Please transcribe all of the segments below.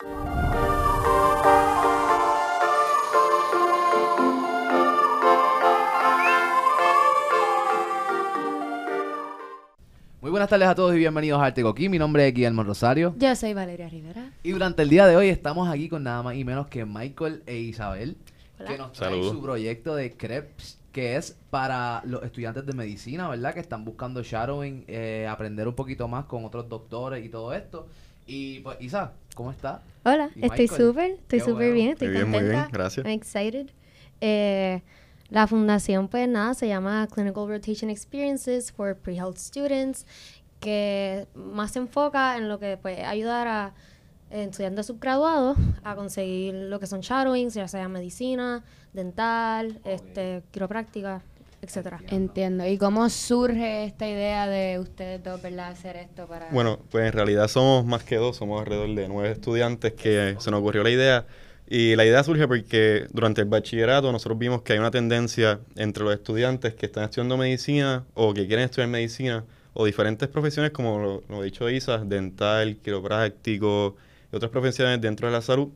Muy buenas tardes a todos y bienvenidos a Arte Coquí. Mi nombre es Guillermo Rosario. Yo soy Valeria Rivera. Y durante el día de hoy estamos aquí con nada más y menos que Michael e Isabel, Hola. que nos traen su proyecto de CREPS, que es para los estudiantes de medicina, ¿verdad? Que están buscando shadowing, eh, aprender un poquito más con otros doctores y todo esto. Y pues, Isa, ¿cómo está? Hola, Y estoy súper, estoy súper bueno. bien, estoy Muy bien, muy contenta. bien, gracias. I'm excited. Eh, la fundación, pues nada, se llama Clinical Rotation Experiences for Pre-Health Students, que más se enfoca en lo que puede ayudar a estudiantes subgraduados a conseguir lo que son shadowings, ya sea medicina, dental, este, quiropráctica, etcétera. Entiendo. ¿Y cómo surge esta idea de ustedes dos, verdad, hacer esto para... Bueno, pues en realidad somos más que dos, somos alrededor de nueve estudiantes que se nos ocurrió la idea. Y la idea surge porque durante el bachillerato nosotros vimos que hay una tendencia entre los estudiantes que están estudiando medicina o que quieren estudiar medicina o diferentes profesiones como lo, lo ha dicho Isa, dental, quiropráctico y otras profesiones dentro de la salud,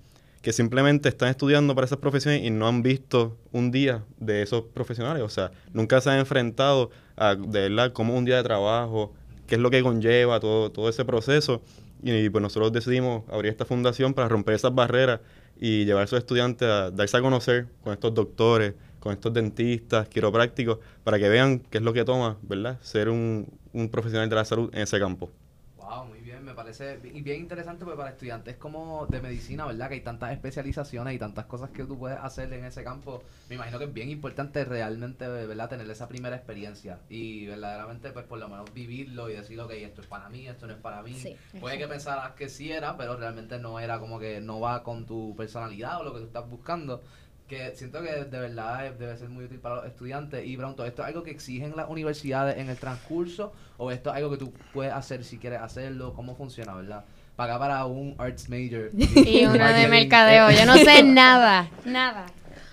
que simplemente están estudiando para esas profesiones y no han visto un día de esos profesionales. O sea, nunca se han enfrentado a de verdad cómo un día de trabajo, qué es lo que conlleva todo, todo ese proceso. Y pues nosotros decidimos abrir esta fundación para romper esas barreras y llevar a esos estudiantes a darse a conocer con estos doctores, con estos dentistas, quiroprácticos, para que vean qué es lo que toma, ¿verdad? Ser un, un profesional de la salud en ese campo. Wow, me parece bi- y bien interesante pues, para estudiantes como de medicina, ¿verdad? Que hay tantas especializaciones y tantas cosas que tú puedes hacer en ese campo. Me imagino que es bien importante realmente, ¿verdad? Tener esa primera experiencia y verdaderamente, pues por lo menos vivirlo y decir, ok, esto es para mí, esto no es para mí. Sí, Puede que pensaras que sí era, pero realmente no era como que no va con tu personalidad o lo que tú estás buscando. Que siento que de verdad debe ser muy útil para los estudiantes. Y pronto, ¿esto es algo que exigen las universidades en el transcurso? ¿O esto es algo que tú puedes hacer si quieres hacerlo? ¿Cómo funciona, verdad? Pagar para un arts major. Y una de mercadeo. Yo no sé nada. Nada.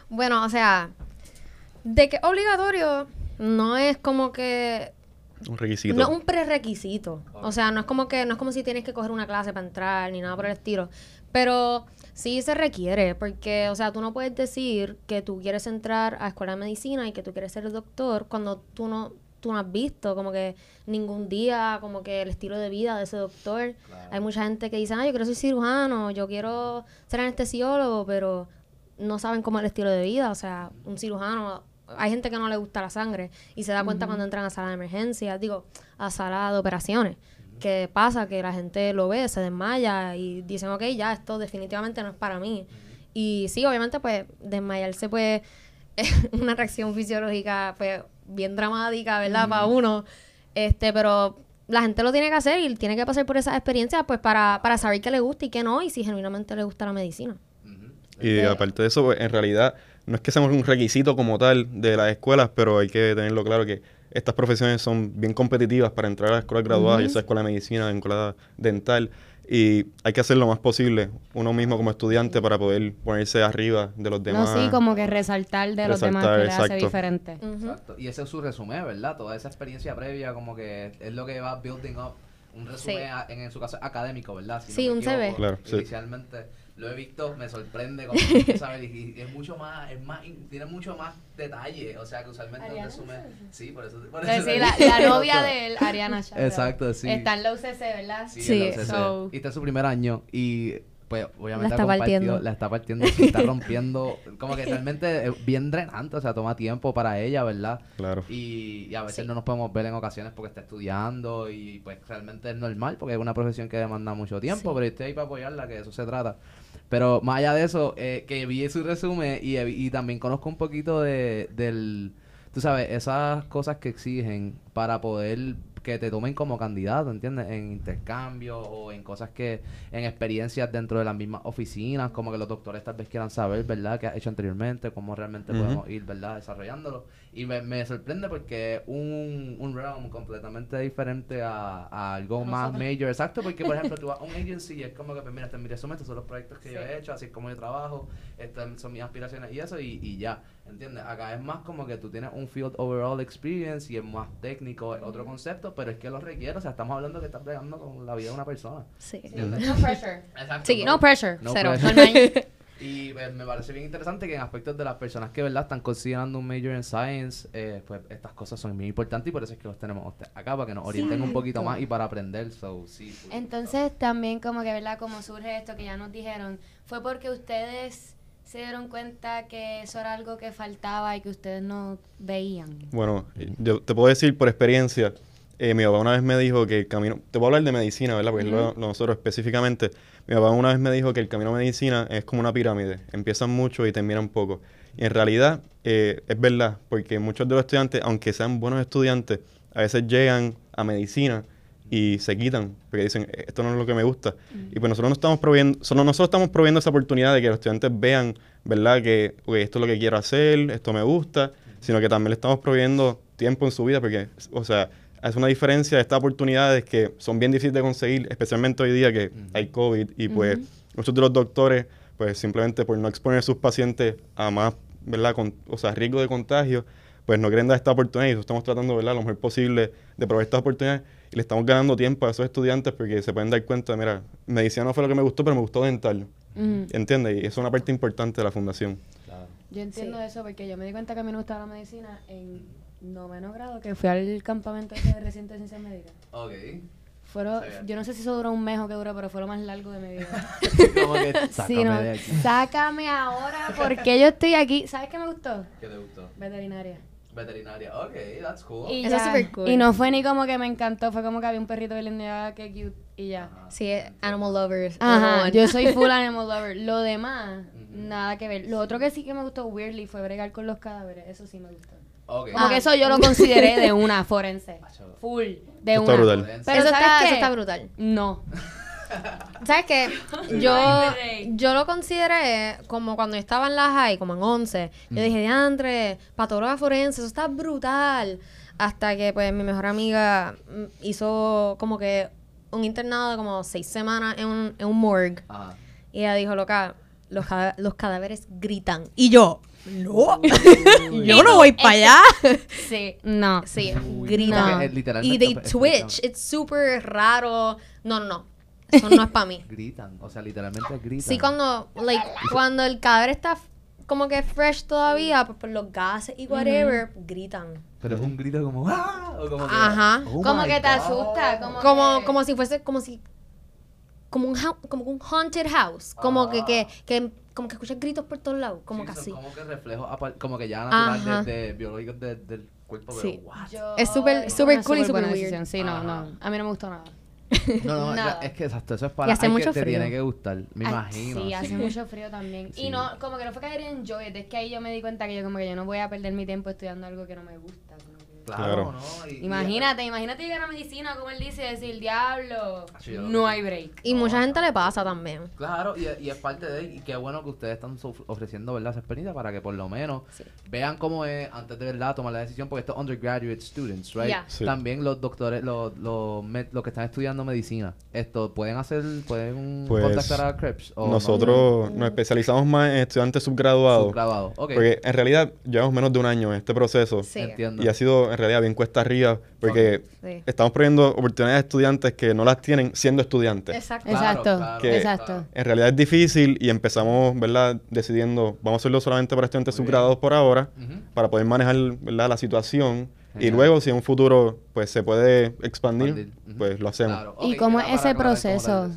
Bueno, o sea, de que obligatorio no es como que Un requisito. No es un prerequisito. O sea, no es como que no es como si tienes que coger una clase para entrar ni nada por el estilo. Pero sí se requiere, porque, o sea, tú no puedes decir que tú quieres entrar a escuela de medicina y que tú quieres ser doctor cuando tú no tú no has visto como que ningún día como que el estilo de vida de ese doctor. Claro. Hay mucha gente que dice, ah, yo quiero ser cirujano, yo quiero ser anestesiólogo, pero no saben cómo es el estilo de vida. O sea, un cirujano, hay gente que no le gusta la sangre y se da cuenta cuando entran a sala de emergencia, digo, a sala de operaciones. Que pasa que la gente lo ve, se desmaya y dicen, ok, ya, esto definitivamente no es para mí. Y sí, obviamente, pues, desmayarse, pues, es una reacción fisiológica, pues, bien dramática, ¿verdad? Para uno. Este, pero la gente lo tiene que hacer y tiene que pasar por esas experiencias, pues, para, para saber qué le gusta y qué no, y si genuinamente le gusta la medicina. Y aparte de eso, pues, en realidad no es que seamos un requisito como tal de las escuelas, pero hay que tenerlo claro que estas profesiones son bien competitivas para entrar a las escuelas graduadas, ya sea escuela de medicina, escuela dental, y hay que hacer lo más posible uno mismo como estudiante para poder ponerse arriba de los demás. No, sí, como que resaltar de los demás que le hace diferente. Exacto. Y ese es su resumen, ¿verdad? Toda esa experiencia previa, como que es lo que va building up. Un resumen, Sí. a- en, en su caso, académico, ¿verdad? Si Sí, un CV. Claro, sí. Lo he visto, me sorprende como ¿sabes? Y, y es mucho más, es más, tiene mucho más detalle. O sea, que usualmente un Ariana resumen. Sí, por eso. Por Pues eso sí, la, novia de él, Ariana Chávez. Exacto, sí. Está en la UCC, ¿verdad? Sí, Sí. en la UCC. So- Y este es su primer año y pues obviamente La está partiendo. la está partiendo, sí, está rompiendo, como que realmente es bien drenante, o sea, toma tiempo para ella, ¿verdad? Claro. Y, y a veces Sí. no nos podemos ver en ocasiones porque está estudiando y pues realmente es normal porque es una profesión que demanda mucho tiempo, Sí. pero estoy ahí para apoyarla, que de eso se trata. Pero más allá de eso, eh, que vi su resumen y, y también conozco un poquito de, del, tú sabes, esas cosas que exigen para poder que te tomen como candidato, ¿entiendes? En intercambio o en cosas que, en experiencias dentro de las mismas oficinas, como que los doctores tal vez quieran saber, ¿verdad? ¿Qué has hecho anteriormente? ¿Cómo realmente podemos ir, ¿verdad? Desarrollándolo. Y me, me sorprende porque es un, un realm completamente diferente a, a algo A más major. Exacto, porque por ejemplo tú vas a un agency y es como que, pues mira, este es mi resumen, estos son los proyectos que yo he hecho, así es como yo trabajo, estas son mis aspiraciones y eso, y, y ya, ¿entiendes? Acá es más como que tú tienes un field overall experience y es más técnico, es otro concepto, pero es que lo requiere. O sea, estamos hablando que estás pegando con la vida de una persona. Sí. ¿Entiendes? No pressure. Exacto. Sí, No pressure. No Cero. pressure. Y eh, me parece bien interesante que en aspectos de las personas que verdad están considerando un major en science, eh, pues estas cosas son muy importantes y por eso es que los tenemos acá para que nos orienten un poquito más y para aprender. So, sí. Entonces también como que, ¿verdad? Como surge esto que ya nos dijeron, fue porque ustedes se dieron cuenta que eso era algo que faltaba y que ustedes no veían. Bueno, yo te puedo decir por experiencia, eh, mi papá una vez me dijo que el camino, te puedo hablar de medicina, ¿verdad? Porque es lo, lo nosotros específicamente, mi papá una vez me dijo que el camino a medicina es como una pirámide, empiezan mucho y terminan poco. Y en realidad eh, es verdad, porque muchos de los estudiantes, aunque sean buenos estudiantes, a veces llegan a medicina y se quitan, porque dicen, "Eh, esto no es lo que me gusta. Y pues nosotros no estamos proveyendo, solo nosotros estamos proveyendo esa oportunidad de que los estudiantes vean, ¿verdad? Que "Ok, esto es lo que quiero hacer, esto me gusta, sino que también le estamos proveyendo tiempo en su vida, porque, o sea, es una diferencia de estas oportunidades que son bien difíciles de conseguir, especialmente hoy día que hay COVID y pues muchos de los doctores, pues simplemente por no exponer a sus pacientes a más, ¿verdad? Con, o sea, riesgo de contagio, pues no quieren dar esta oportunidad y estamos tratando, ¿verdad? Lo mejor posible de proveer estas oportunidades y le estamos ganando tiempo a esos estudiantes porque se pueden dar cuenta, mira, medicina no fue lo que me gustó, pero me gustó dental. Ujú. ¿Entiendes? Y eso es una parte importante de la fundación. Claro. Yo entiendo Sí. eso porque yo me di cuenta que a mí no me gustaba la medicina en noveno grado, que fui al campamento ese de reciente de ciencias médicas. Ok. Fueron, yo no sé si eso duró un mes o qué duró, pero fue lo más largo de mi vida. Como que, Sí, sácame no, de aquí. sácame ahora porque yo estoy aquí. ¿Sabes qué me gustó? ¿Qué te gustó? Veterinaria. Veterinaria. Ok, that's cool. Y, Eso es ya. súper cool. y no fue ni como que me encantó, fue como que había un perrito y ah, qué cute y ya. Sí, animal lovers. Ajá, 101. yo soy full animal lover. Lo demás, nada que ver. Lo otro que sí que me gustó weirdly fue bregar con los cadáveres. Eso sí me gustó. Ok. Como Ah. que eso yo lo consideré de una forense. Full. De Eso una. está brutal. Pero eso, ¿sabes está, qué? eso está brutal. No. ¿Sabes qué? Yo, yo lo consideré como cuando yo estaba en la high, como en 11. Yo dije, diantre, patóloga forense, eso está brutal. Hasta que, pues, mi mejor amiga mm, hizo como que un internado de como seis semanas en un, en un morgue. Ajá. Y ella dijo, loca, los, los cadáveres gritan. Y yo, no, yo no voy para allá. Sí. No. Sí, gritan. eh, literalmente Y they twitch. It's súper raro. No, no, no. Eso no es para mí. Gritan, o sea, literalmente gritan. Sí, cuando, like, cuando el cadáver está como que fresh todavía, pues por los gases y whatever, gritan. Pero es un grito como ¡Ah! O como que, Ajá. "Oh Como que te God". asusta. Como, Como, que- como si fuese, como si, como un, como un haunted house. Como que, que, que, como que escuchas gritos por todos lados, como Sí, que así. Como que reflejos, apar- como que ya naturales Ajá. de, de biológicos de- del cuerpo, Sí. pero what? Yo- Es súper- Ay, súper una cool y súper buena weird. decisión. Sí, no, no. A mí no me gustó nada. No, no, Nada. es que exacto, eso es para Y hace que- te frío. tiene que gustar, me Ay, imagino. Sí, hace mucho frío también. Sí. Y no, como que no fue didn't enjoy it, es que ahí yo me di cuenta que yo como que yo no voy a perder mi tiempo estudiando algo que no me gusta. como que- Claro, Claro. ¿no? Y- y- Imagínate, imagínate llegar a medicina, como él dice, decir, diablo, no hay break. Y mucha gente le pasa también. Claro, y, y es parte de y qué bueno que ustedes están ofreciendo ¿verdad? esa experiencia para que por lo menos vean cómo es antes de verdad tomar la decisión, porque estos undergraduate students, right? Yeah. Sí. También los doctores, los, los, med- los que están estudiando medicina, esto pueden hacer, pueden Pues, contactar a Krebs o Nosotros nos especializamos más en estudiantes subgraduados. subgraduados. Ok, Porque en realidad llevamos menos de un año en este proceso. Sí. entiendo. Y ha sido en realidad bien cuesta arriba porque Sí. estamos poniendo oportunidades a estudiantes que no las tienen siendo estudiantes. Exacto. Claro, Exacto, claro, Que- exacto. En realidad es difícil y empezamos, ¿verdad? Decidiendo, vamos a hacerlo solamente para estudiantes Muy bien. subgraduados por ahora, Ujú. para poder manejar, ¿verdad? La situación. Y luego, si en un futuro, pues se puede expandir, Expandir. Ujú. pues lo hacemos. Claro. ¿Y Ok, cómo es ese proceso?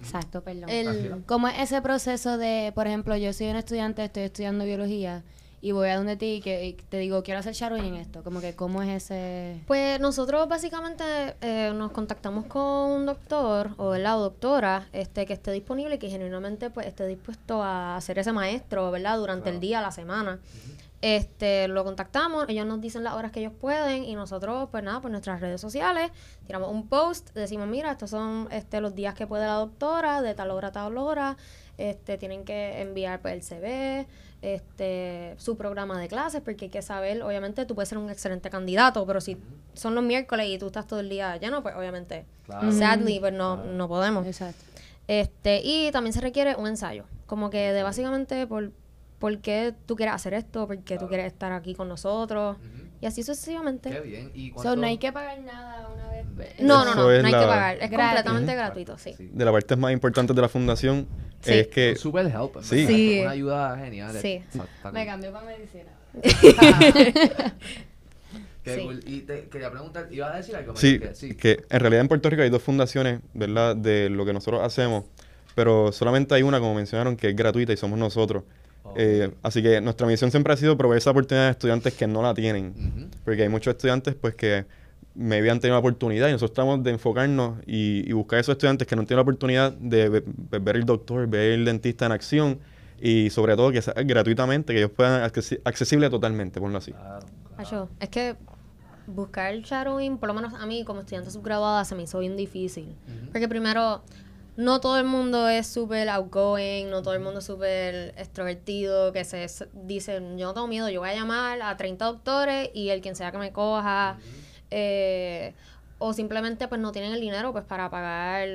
Exacto, perdón. El, ¿Cómo es ese proceso de, por ejemplo, yo soy un estudiante, estoy estudiando biología y voy a donde ti y que y te digo, quiero hacer shadowing en esto? Como que, ¿cómo es ese...? Pues nosotros básicamente eh, nos contactamos con un doctor o la doctora este, que esté disponible y que genuinamente pues, esté dispuesto a hacer ese maestro, ¿verdad? Durante el día, la semana. Este, lo contactamos, ellos nos dicen las horas que ellos pueden y nosotros, pues nada, por nuestras redes sociales, tiramos un post, decimos, mira, estos son este, los días que puede la doctora, de tal hora a tal hora, este, tienen que enviar pues, el CV, este, su programa de clases, porque hay que saber, obviamente tú puedes ser un excelente candidato, pero si son los miércoles y tú estás todo el día lleno, pues obviamente, Claro. sadly, pues no, no podemos. Exacto. Este, y también se requiere un ensayo, como que de básicamente por, por qué tú quieres hacer esto, por qué tú quieres estar aquí con nosotros, Y así sucesivamente. Qué bien. ¿Y So, cuánto- no hay que pagar nada una vez. No, no, no, es no hay que la- pagar. Es Gratis. completamente Ujú. gratuito, sí. Sí. De las partes más importantes de la fundación Sí. es que Un super help. Sí. Sí. Una ayuda genial. Sí. Me cambió para medicina. Qué Sí. cool. Y te quería preguntar, ¿ibas a decir algo? Sí. que en realidad en Puerto Rico hay dos fundaciones, ¿verdad? De lo que nosotros hacemos, pero solamente hay una, como mencionaron, que es gratuita y somos nosotros. Eh, así que nuestra misión siempre ha sido proveer esa oportunidad a estudiantes que no la tienen, Ujú. porque hay muchos estudiantes pues que me habían tenido la oportunidad y nosotros tratamos de enfocarnos y, y buscar a esos estudiantes que no tienen la oportunidad de ve- ve- ver el doctor, ver el dentista en acción y sobre todo que sea gratuitamente, que ellos puedan accesi- accesible totalmente, ponlo así. Claro, claro. es que buscar shadowing, por lo menos a mí como estudiante subgraduada, se me hizo bien difícil. Ujú. Porque primero, no todo el mundo es súper outgoing, no todo el mundo es súper extrovertido, que se dice, yo no tengo miedo, yo voy a llamar a 30 doctores y el quien sea que me coja. eh, o simplemente pues no tienen el dinero pues para pagar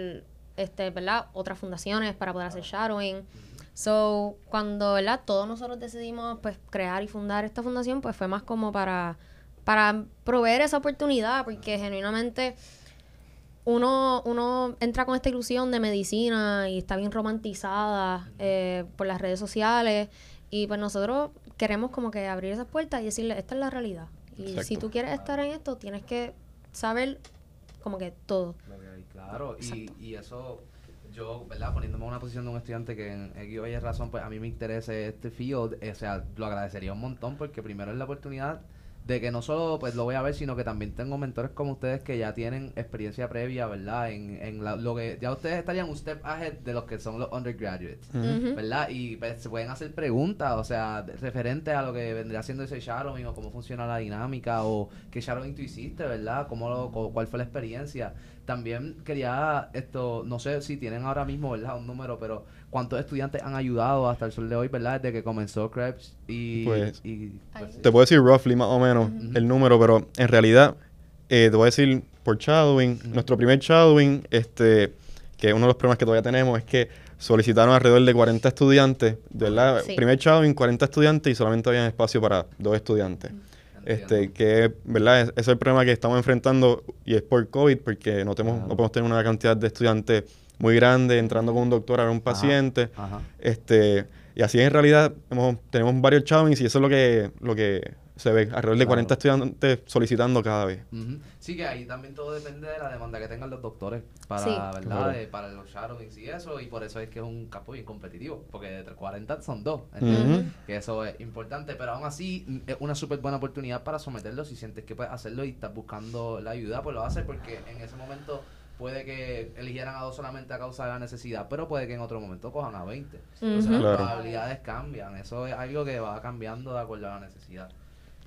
este, ¿verdad? otras fundaciones para poder hacer shadowing. So, cuando, ¿verdad? Todos nosotros decidimos pues crear y fundar esta fundación, pues fue más como para para proveer esa oportunidad, porque genuinamente uno, uno entra con esta ilusión de medicina y está bien romantizada eh, por las redes sociales y pues nosotros queremos como que abrir esas puertas y decirle, esta es la realidad. Y si tú quieres estar en esto, tienes que saber como que todo. Claro, y, y eso, yo, ¿verdad? Poniéndome en una posición de un estudiante que en X o Y razón, pues a mí me interesa este field, eh, o sea, lo agradecería un montón porque primero es la oportunidad de que no solo pues lo voy a ver, sino que también tengo mentores como ustedes que ya tienen experiencia previa, ¿verdad? En, en la- lo que ya ustedes estarían un step ahead de los que son los undergraduates. ¿verdad? Y pues, se pueden hacer preguntas, o sea, de- referentes a lo que vendría siendo ese shadowing o cómo funciona la dinámica o qué shadowing tú hiciste, ¿verdad? ¿Cómo lo, co- ¿Cuál fue la experiencia? También quería esto, no sé si tienen ahora mismo, ¿verdad? Un número, pero ¿cuántos estudiantes han ayudado hasta el sol de hoy, ¿verdad? Desde que comenzó Krebs y... Pues, y, pues. Te puedo decir roughly más o menos el número, pero en realidad eh, te voy a decir por shadowing, nuestro primer shadowing, este, que uno de los problemas que todavía tenemos es que solicitaron alrededor de 40 estudiantes, ¿verdad? Sí. Primer shadowing, 40 estudiantes y solamente había espacio para dos estudiantes. Este, que, ¿verdad? Es- es el problema que estamos enfrentando y es por COVID, porque no, tenemos, no podemos tener una cantidad de estudiantes muy grande entrando con un doctor a ver un paciente. Ajá. Este, y así en realidad hemos- tenemos varios shadowings y eso es lo que, lo que se ve, alrededor de Claro. 40 estudiantes solicitando cada vez. Sí, que ahí también todo depende de la demanda que tengan los doctores para, Sí. ¿verdad? Claro. Para los shadowings y eso, y por eso es que es un campo bien competitivo, porque de 40 son dos. Que eso es importante, pero aún así mm, es una súper buena oportunidad para someterlo si sientes que puedes hacerlo y estás buscando la ayuda, pues lo haces porque en ese momento puede que eligieran a dos solamente a causa de la necesidad, pero puede que en otro momento cojan a 20. Entonces Ujú. las Claro. probabilidades cambian, eso es algo que va cambiando de acuerdo a la necesidad.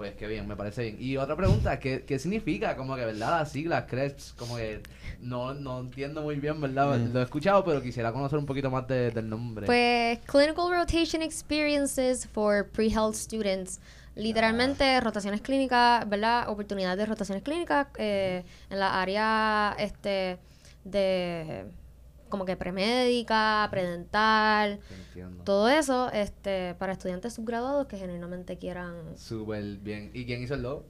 Pues qué bien, me parece bien. Y otra pregunta, ¿qué, qué significa? Como que, ¿verdad? Las siglas, CREPS, como que no, no entiendo muy bien, ¿verdad? Mm. Lo he escuchado, pero quisiera conocer un poquito más de- del nombre. Pues Clinical Rotation Experiences for Pre-Health Students. Literalmente rotaciones clínicas, ¿verdad? Oportunidades de rotaciones clínicas eh, en la área este de como que premédica, predental, Entiendo. todo eso este para estudiantes subgraduados que genuinamente quieran Súper bien. ¿Y quién hizo el logo?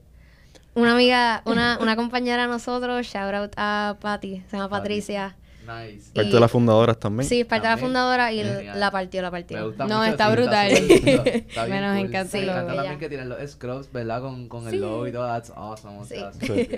una amiga, una, una compañera de nosotros, shout out a Patty, se llama Patty. Patricia. Nice. Parte Y- de las fundadoras también. Sí, parte de la fundadora y Genial. la partió, la Me partió. gusta No, mucho, está brutal. Está bien Me nos cool. encanta Me el encanta también que tienen los scrubs, ¿verdad? Con, con Sí. el logo y todo. That's awesome. Sí.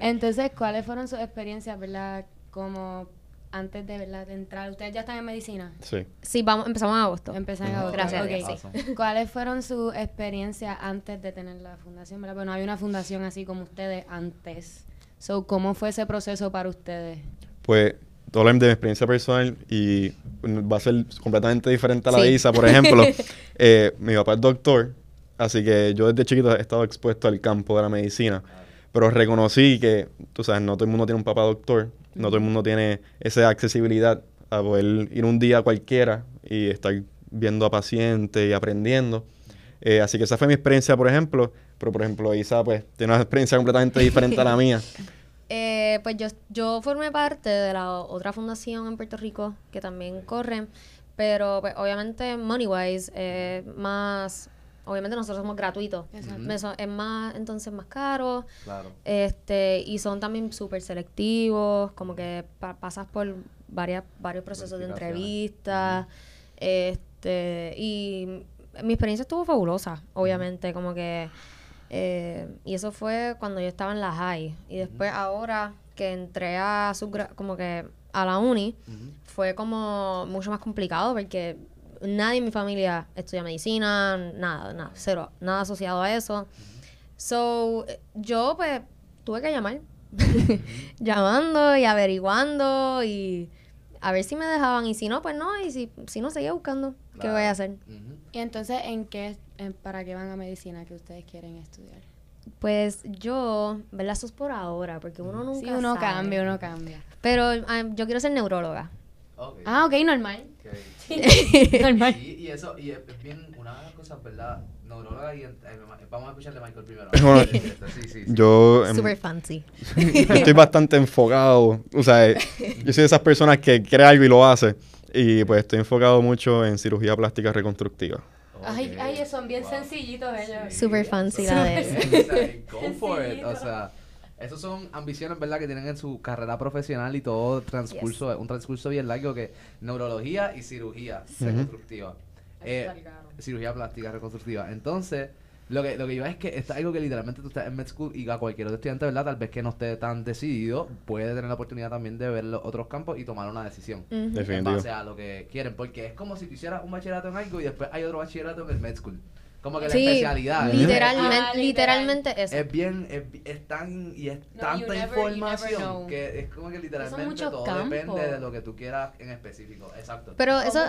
Entonces, ¿cuáles fueron sus experiencias, verdad? Como antes de, ¿verdad? de entrar. ¿Ustedes ya están en medicina? Sí. Sí, vamos, empezamos en agosto. Empiezan Ujú. a Gracias a Ok. Dios, sí. Awesome. ¿Cuáles fueron sus experiencias antes de tener la fundación? ¿verdad? Bueno, había una fundación así como ustedes antes. So, ¿Cómo fue ese proceso para ustedes? Pues, todo de mi experiencia personal y va a ser completamente diferente a la Sí. de Isa. Por ejemplo, eh, mi papá es doctor, así que yo desde chiquito he estado expuesto al campo de la medicina. Pero reconocí que, tú sabes, no todo el mundo tiene un papá doctor, no todo el mundo tiene esa accesibilidad a poder ir un día cualquiera y estar viendo a pacientes y aprendiendo. Eh, así que esa fue mi experiencia, por ejemplo. Pero, por ejemplo, Isa, pues, tiene una experiencia completamente diferente a la mía. Eh, pues yo, yo formé parte de la otra fundación en Puerto Rico que también corre, pero pues obviamente Moneywise es más obviamente nosotros somos gratuitos. Exacto. Eso es más, entonces más caro. Claro. Este, y son también súper selectivos, como que pa- pasas por varias, varios procesos de Verificaciones. entrevista. Este, y mi experiencia estuvo fabulosa, obviamente, como que. eh, y eso fue cuando yo estaba en la high. Y después, ahora que entré a subgra- como que a la uni, fue como mucho más complicado porque nadie en mi familia estudia medicina, nada, nada, cero, nada asociado a eso. So, yo pues tuve que llamar, llamando y averiguando y a ver si me dejaban y si no, pues no, y si, si no, seguía buscando qué voy a hacer. Y entonces, ¿en qué, en- para qué van a medicina que ustedes quieren estudiar? Pues yo, ¿verdad? Eso es por ahora, porque uno nunca Sí, uno sabe. cambia, uno cambia. Pero ah, yo quiero ser neuróloga. Ok. Ah, ok, normal. Ok. normal. Y, y eso, y es bien, una de las cosas, ¿verdad? Neuróloga y... eh, vamos a escucharle a Michael primero. Bueno, Sí, sí, sí. Yo em, Super fancy. estoy bastante enfocado. O sea, eh, yo soy de esas personas que cree algo y lo hace. Y pues estoy enfocado mucho en cirugía plástica reconstructiva. Ay, Ok. ay, son bien Wow. sencillitos ellos. Super fancy la de Go for it. O sea, esas son ambiciones, ¿verdad? Que tienen en su carrera profesional y todo transcurso, un transcurso bien largo que neurología y cirugía reconstructiva. Eh, cirugía plástica reconstructiva. Entonces, lo que, lo que iba es que está algo que literalmente tú estás en med school y a cualquier otro estudiante, ¿verdad? Tal vez que no esté tan decidido, puede tener la oportunidad también de ver los otros campos y tomar una decisión. Ujú. En Definitivo. base a lo que quieren, porque es como si tú hicieras un bachillerato en algo y después hay otro bachillerato en el med school. Como que la Sí, especialidad. literalmente, Ah, literal. literalmente eso. Es bien, es, es tan y es No, tanta never- información know. que es como que literalmente todo campos. depende de lo que tú quieras en específico. Exacto. Pero eso,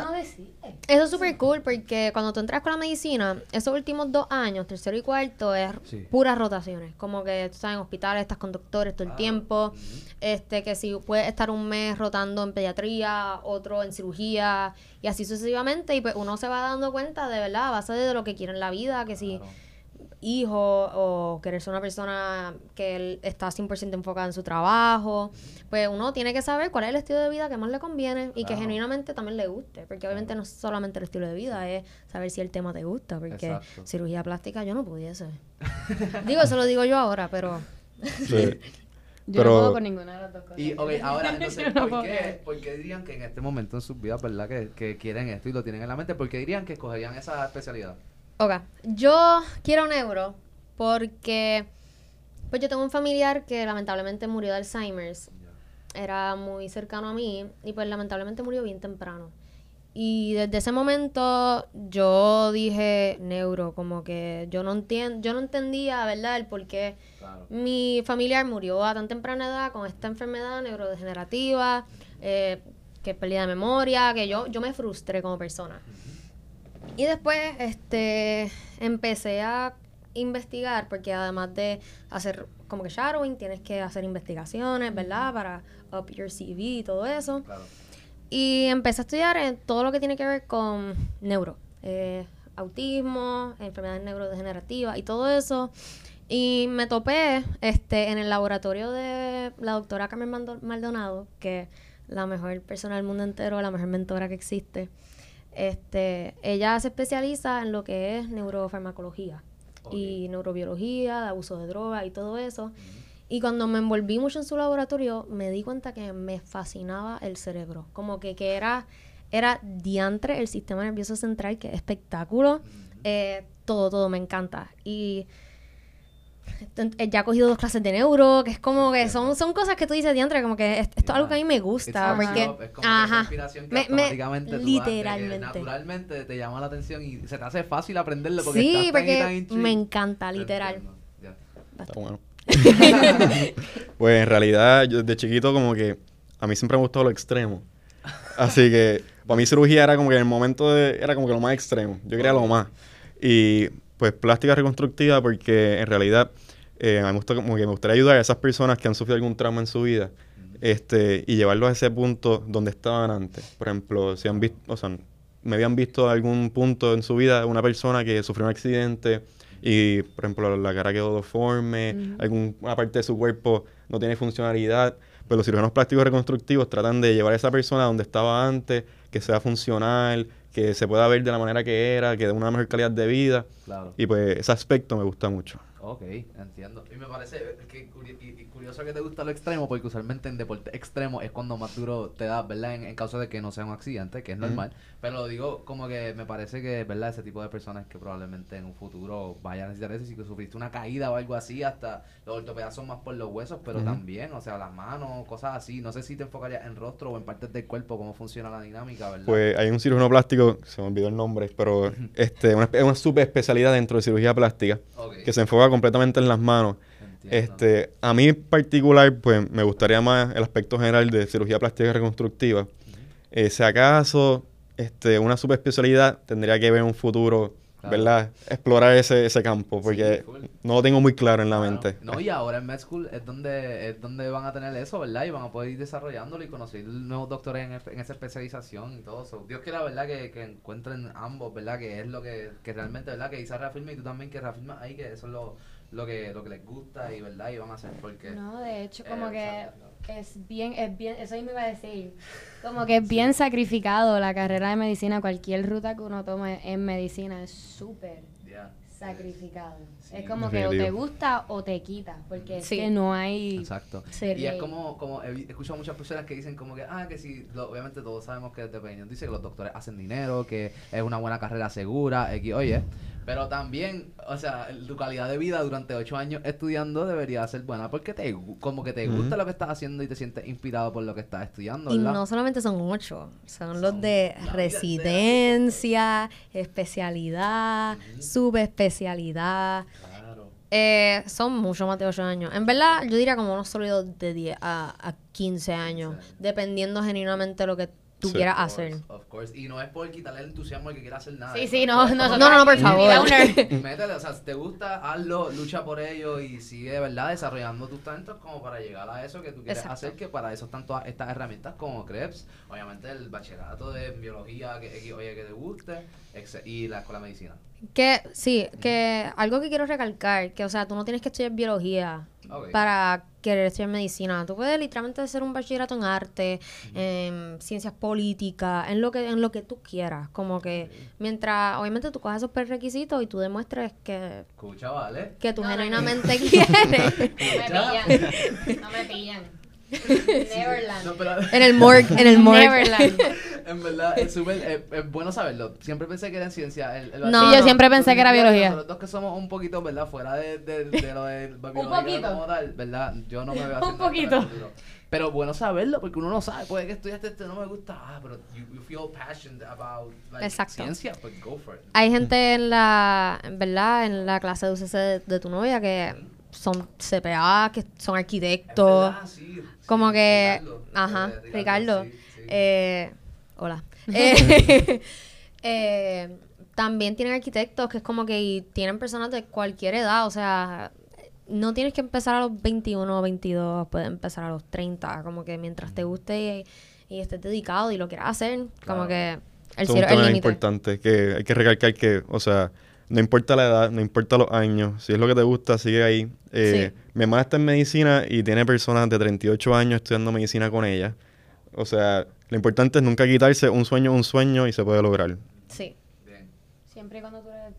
eso es súper cool porque cuando tú entras con la medicina, esos últimos dos años, tercero y cuarto, es Sí. puras rotaciones. Como que tú estás en hospitales, estás con doctores todo el Ah, tiempo. Este, que si puedes estar un mes rotando en pediatría, otro en cirugía, y así sucesivamente. Y pues uno se va dando cuenta de verdad, a base de lo que quiere en la vida, que si Claro. hijo o querer ser una persona que él está 100% enfocada en su trabajo, pues uno tiene que saber cuál es el estilo de vida que más le conviene y que genuinamente también le guste, porque obviamente no es solamente el estilo de vida, es saber si el tema te gusta, porque Exacto. cirugía plástica yo no pudiese. digo, eso lo digo yo ahora, pero Sí. Yo Pero- no puedo con ninguna de las dos cosas. Y, ok, ahora, entonces, no ¿por qué, por qué dirían que en este momento en sus vidas, verdad, que, que quieren esto y lo tienen en la mente? ¿Por qué dirían que escogerían esa especialidad? Ok, yo quiero neuro porque pues yo tengo un familiar que lamentablemente murió de Alzheimer's. Era muy cercano a mí y pues lamentablemente murió bien temprano. Y desde ese momento yo dije neuro, como que yo no entiendo, yo no entendía, ¿verdad?, el por qué Claro. mi familiar murió a tan temprana edad con esta enfermedad neurodegenerativa, eh, que pérdida de memoria, que yo, yo me frustré como persona. Y después este, empecé a investigar, porque además de hacer como que shadowing, tienes que hacer investigaciones, ¿verdad? Para up your CV y todo eso. Claro. Y empecé a estudiar en todo lo que tiene que ver con neuro, eh, autismo, enfermedades neurodegenerativas y todo eso. Y me topé este, en el laboratorio de la doctora Carmen Maldonado, que es la mejor persona del mundo entero, la mejor mentora que existe. Este, ella se especializa en lo que es neurofarmacología y neurobiología, de abuso de droga y todo eso. Y cuando me envolví mucho en su laboratorio, me di cuenta que me fascinaba el cerebro. Como que, que era, era diantre el sistema nervioso central, que es espectáculo. Eh, todo, todo me encanta. Y ya he cogido dos clases de neuro, que es como que son, son cosas que tú dices diantre, como que es- esto es algo que a mí me gusta. It's Porque, job, es como ajá, que Me- me- automáticamente tú vas literalmente. naturalmente te llama la atención y se te hace fácil aprenderlo porque Sí, estás tan y tan porque intrigued. me encanta, Te literal. Está bueno. pues en realidad, yo desde chiquito como que a mí siempre me gustó lo extremo. Así que para mí cirugía era como que en el momento de, era como que lo más extremo. Yo quería lo más. Y pues plástica reconstructiva porque en realidad eh, me, gusta, como que me gustaría ayudar a esas personas que han sufrido algún trauma en su vida este, y llevarlos a ese punto donde estaban antes. Por ejemplo, si han visto, o sea, me habían visto algún punto en su vida una persona que sufrió un accidente y, por ejemplo, la cara quedó deforme, alguna parte de su cuerpo no tiene funcionalidad, pues los cirujanos plásticos reconstructivos tratan de llevar a esa persona donde estaba antes, que sea funcional, que se pueda ver de la manera que era, que dé una mejor calidad de vida. Claro. Y pues ese aspecto me gusta mucho. Ok, entiendo. Y me parece que curioso que te gusta lo extremo, porque usualmente en deporte extremo es cuando más duro te da, ¿verdad? En, en caso de que no sea un accidente, que es normal. Pero lo digo como que me parece que, ¿verdad? Ese tipo de personas que probablemente en un futuro vayan a necesitar eso, si que sufriste una caída o algo así, hasta los ortopedas son más por los huesos, pero también, o sea, las manos, cosas así. No sé si te enfocarías en rostro o en partes del cuerpo, cómo funciona la dinámica, ¿verdad? Pues hay un cirujano plástico, se me olvidó el nombre, pero este, una, es una subespecialidad dentro de cirugía plástica que se enfoca completamente en las manos. entiendo. Este, a mí en particular, pues me gustaría más el aspecto general de cirugía plástica reconstructiva. Eh, si acaso este, una subespecialidad tendría que ver en un futuro, Claro. ¿verdad? Explorar ese, ese campo, porque Sí, no lo tengo muy claro en la Claro. mente. No, y ahora en Med School es donde, es donde van a tener eso, ¿verdad? Y van a poder ir desarrollándolo y conocer nuevos doctores en, en esa especialización y todo eso. Dios quiera, ¿verdad? Que, que encuentren ambos, ¿verdad? Que es lo que, que realmente, ¿verdad? Que Isa reafirme y tú también que reafirmas ahí que eso es lo, lo, que, lo que les gusta y, ¿verdad? Y van a hacer porque... No, de hecho, como Eh, que. Es bien, es bien, eso me iba a decir. Como que es bien sacrificado la carrera de medicina, cualquier ruta que uno tome en medicina es súper ya. sacrificado. Sí. es como que o te gusta o te quita, porque es que no hay... Exacto. Y es como, como he escuchado muchas personas que dicen como que, ah, que si, lo- obviamente todos sabemos que desde pequeños dice que los doctores hacen dinero, que es una buena carrera segura, X, oye, pero también, o sea, tu calidad de vida durante ocho años estudiando debería ser buena porque te, como que te gusta lo que estás haciendo y te sientes inspirado por lo que estás estudiando, Y no solamente son ocho, son Son los de residencia, especialidad, subespecialidad. Claro. Eh, son mucho más de 8 años. En verdad, yo diría como unos sólidos de 10 a, a 15 años, años. dependiendo genuinamente lo que tú Sí. quieras Of hacer. Of course. Y no es por quitarle el entusiasmo al que quiera hacer nada. Sí, sí, no, no, No, no, por favor. Métele, o sea, si te gusta, hazlo, lucha por ello y sigue, de verdad, desarrollando tus talentos como para llegar a eso que tú quieres Exacto. hacer, que para eso están todas estas herramientas como CREPS, obviamente el bachillerato de biología que, que, oye, que te guste, y la escuela de medicina. Que sí, que algo que quiero recalcar, que o sea, tú no tienes que estudiar biología para querer estudiar medicina. Tú puedes literalmente hacer un bachillerato en arte, en ciencias políticas, en lo que en lo que tú quieras, como que mientras obviamente tú coges esos prerequisitos y tú demuestres que Escucha, ¿vale? que tú No, no, no. genuinamente quieres No me pillan. No me pillan. Neverland. No, pero en el morgue, en el morgue. Neverland. en verdad es súper es, es bueno saberlo. Siempre pensé que era en ciencia. El, el No, yo siempre pensé que era biología. Los dos que somos un poquito, ¿verdad? Fuera de, de, de lo de biología poquito. como tal, ¿verdad? Yo no me veo Un poquito. Pero bueno saberlo, porque uno no sabe, puede que estudiaste esto no me gusta, ah, pero you, you feel passionate about like, Exacto. ciencia, pues go for it. Hay gente en la, en verdad, en la clase de UCC de, de tu novia que son CPA, que son arquitectos. verdad, sí, Como sí, que, Ricardo, ajá, eh, Ricardo, sí, sí. eh, hola. Eh, eh, también tienen arquitectos que es como que y tienen personas de cualquier edad, o sea, no tienes que empezar a los 21 o 22, puedes empezar a los 30, como que mientras te guste y, y estés dedicado y lo quieras hacer, como que el un cielo es el límite. importante, que hay que recalcar que, o sea, no importa la edad, no importa los años, si es lo que te gusta, sigue ahí. Eh, Sí. Mi hermana está en medicina y tiene personas de 38 años estudiando medicina con ella. O sea, lo importante es nunca quitarse un sueño, un sueño y se puede lograr. Sí. Bien. Siempre y cuando tú le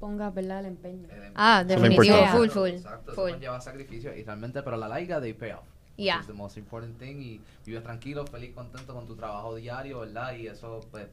pongas, ¿verdad? El empeño. El Ah, empeño. definitivo, importante. full, full, Exacto, full. eso lleva sacrificio y realmente, pero a la larga, they pay off. which Yeah. is the most important thing y vives tranquilo, feliz, contento con tu trabajo diario, ¿verdad? Y eso, pues,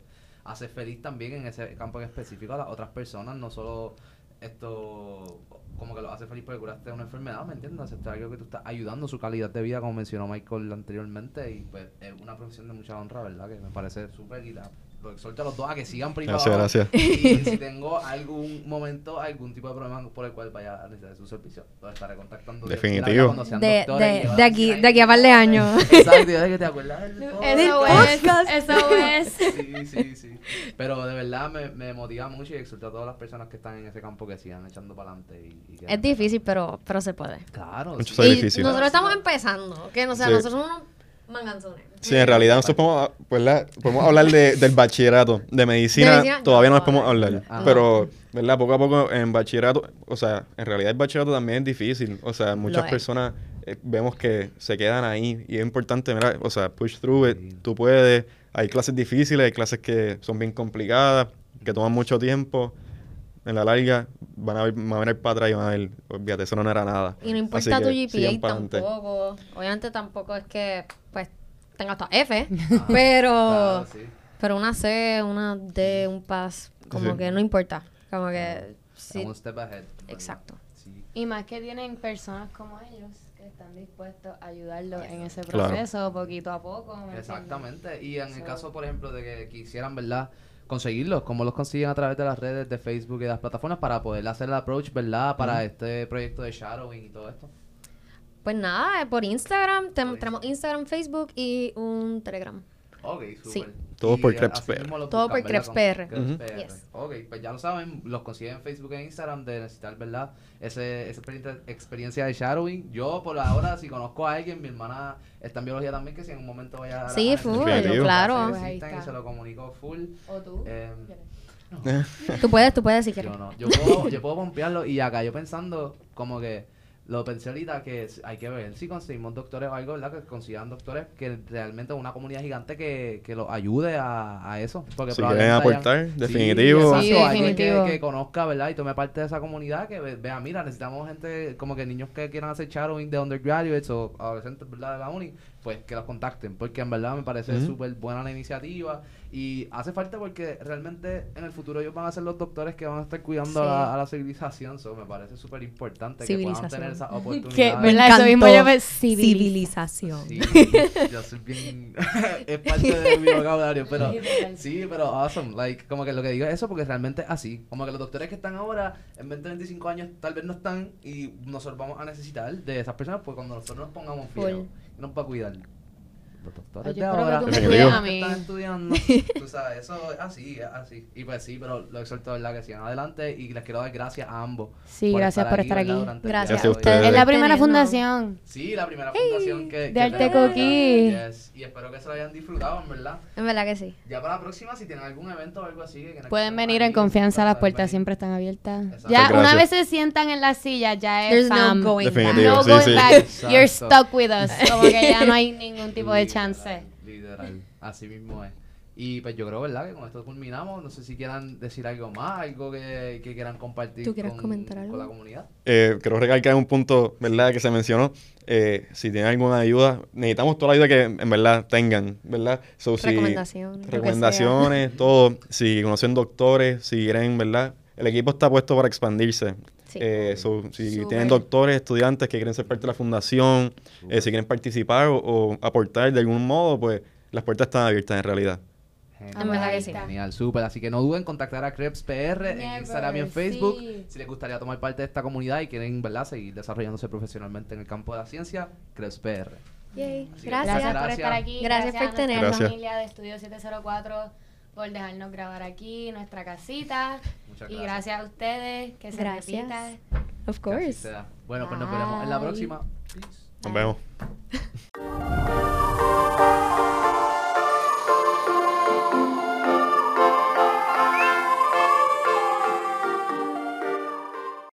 hace feliz también en ese campo en específico a las otras personas, no solo esto como que lo hace feliz porque curaste una enfermedad, ¿me entiendes? Esto es algo que tú estás ayudando su calidad de vida, como mencionó Michael anteriormente, y pues es una profesión de mucha honra, ¿verdad? Que me parece súper y la, exhorto a los dos a que sigan primero. Gracias, gracias. Y si tengo algún momento, algún tipo de problema por el cual vaya a necesitar su servicio, los estaré contactando. Definitivo. cuando sean De, de, de aquí, de aquí a par de años. Exacto, de que te acuerdas del Eso podcast. es, podcast. eso es. Sí, sí, sí. Pero de verdad me, me motiva mucho y exhorto a todas las personas que están en ese campo que sigan echando para adelante. Y, y Es difícil, pero, pero se puede. Claro. Mucho sí. Y sacrificio. nosotros estamos empezando, que no sé, Sí. nosotros somos unos manganzones. Sí, en realidad nosotros podemos, ¿verdad? podemos hablar de- del bachillerato. De medicina, De medicina, todavía no no, nos podemos hablar. Pero, ¿verdad? Poco a poco en bachillerato, o sea, en realidad el bachillerato también es difícil. O sea, muchas personas eh, vemos que se quedan ahí y es importante, mira, o sea, push through it. Tú puedes, hay clases difíciles, hay clases que son bien complicadas, que toman mucho tiempo. En la larga van a, ver, van a venir para atrás y van a ver, olvídate, eso no era nada. Y no Así importa tu GPA tampoco. Obviamente tampoco es que, pues, tengas hasta F, Ah, pero... claro, sí. Pero una C, una D, un pass, como Sí. que no importa. Como que sí, step ahead. exacto. Sí. Y más que tienen personas como ellos que están dispuestos a ayudarlos en ese Claro. proceso poquito a poco. Exactamente. Y en el So- caso, por ejemplo, de que quisieran, ¿verdad? Conseguirlos, ¿cómo los consiguen a través de las redes de Facebook y de las plataformas para poder hacer el approach, ¿verdad? Para este proyecto de shadowing y todo esto. Pues nada, eh, por Instagram, Por tenemos Instagram, Facebook y un Telegram. Ok, Sí. Todo Y, por Krebs PR. Todo buscan, por. Krebs PR. Krebs PR. Yes. Ok, pues ya lo saben, los consiguen en Facebook e Instagram de necesitar, ¿verdad? Ese, esa experiencia, experiencia de shadowing. Yo, por ahora, si conozco a alguien, mi hermana está en biología también, que si en un momento vaya a... Sí, a- full, claro. Pues ahí necesitan y se lo comunico full. ¿O tú? Eh, Tú puedes, tú puedes si quieres. Yo no. Yo puedo, yo puedo pompearlo y acá yo pensando como que lo pensé ahorita que es- hay que ver si conseguimos doctores o algo, ¿verdad? Que consigan doctores que realmente una comunidad gigante que, que los ayude a, a eso. Porque Si quieren aportar, hayan- definitivo. Sí, exacto, Sí, alguien que, conozca, ¿verdad? Y tome parte de esa comunidad que ve- vea, mira, necesitamos gente como que niños que quieran hacer shadowing de undergraduates o adolescentes, ¿verdad? De la uni, pues que los contacten. Porque en verdad me parece súper buena la iniciativa y hace falta porque realmente en el futuro ellos van a ser los doctores que van a estar cuidando Sí. a, a la civilización. So, me parece súper importante que puedan tener esa Que, oportunidad. ¿verdad? Eso mismo yo Civilización. Sí, yo soy bien. es parte de mi vocabulario, pero. Sí, pero awesome. Like, como que lo que digo es eso porque realmente es así. Como que los doctores que están ahora, en 20, 25 años, tal vez no están y nosotros vamos a necesitar de esas personas pues cuando nosotros nos pongamos y Nos va a cuidar. Los doctores Ay, de yo espero que ahora, tú me que a mí. están estudiando, tú sabes, eso es así, es así. Y pues sí, pero lo exhorto, ¿verdad? Que sigan adelante y les quiero dar gracias a ambos. Sí, gracias por estar aquí. el Gracias a de ustedes. Es la primera fundación. Sí, la primera fundación que, de que Arte tenemos. Coquí. Yes, Y espero que se lo hayan disfrutado, en verdad. En verdad que sí. Ya para la próxima, si tienen algún evento o algo así. que Pueden que venir en ahí, confianza, las pueden puertas venir. siempre están abiertas. Exacto. Ya, Gracias. una vez se sientan en la silla, ya es There's no going Definitivo. No Sí, going sí. back. Exacto. You're stuck with us. Como que ya no hay ningún tipo de chance. Literal, así mismo es. Y pues yo creo, ¿verdad? Que con esto culminamos. No sé si quieran decir algo más, algo que, que quieran compartir ¿Tú quieres con, comentar con algo? la comunidad. Eh, quiero recalcar un punto, ¿verdad? Que se mencionó. Eh, si tienen alguna ayuda, necesitamos toda la ayuda que en verdad tengan, ¿verdad? So, si- Recomendaciones. recomendaciones, todo. Si conocen doctores, si quieren, ¿verdad? El equipo está puesto para expandirse. Sí. Eh, so, si Súper. tienen doctores, estudiantes que quieren ser parte de la fundación, eh, si quieren participar o, o aportar de algún modo, pues las puertas están abiertas en realidad. En verdad que sí. Genial, súper. Así que no duden en contactar a Krebs PR en Never, Instagram y en Facebook. sí. Si les gustaría tomar parte de esta comunidad y quieren, ¿verdad? Seguir desarrollándose profesionalmente en el campo de la ciencia, Krebs PR. Gracias. Gracias, por Gracias. estar aquí. Gracias por a nuestra tenernos. Gracias. familia de Estudio 704 por dejarnos grabar aquí nuestra casita. Muchas gracias. Y gracias a ustedes que se gracias. Repita. Of course. Bueno, pues nos veremos en la próxima. Nos vemos.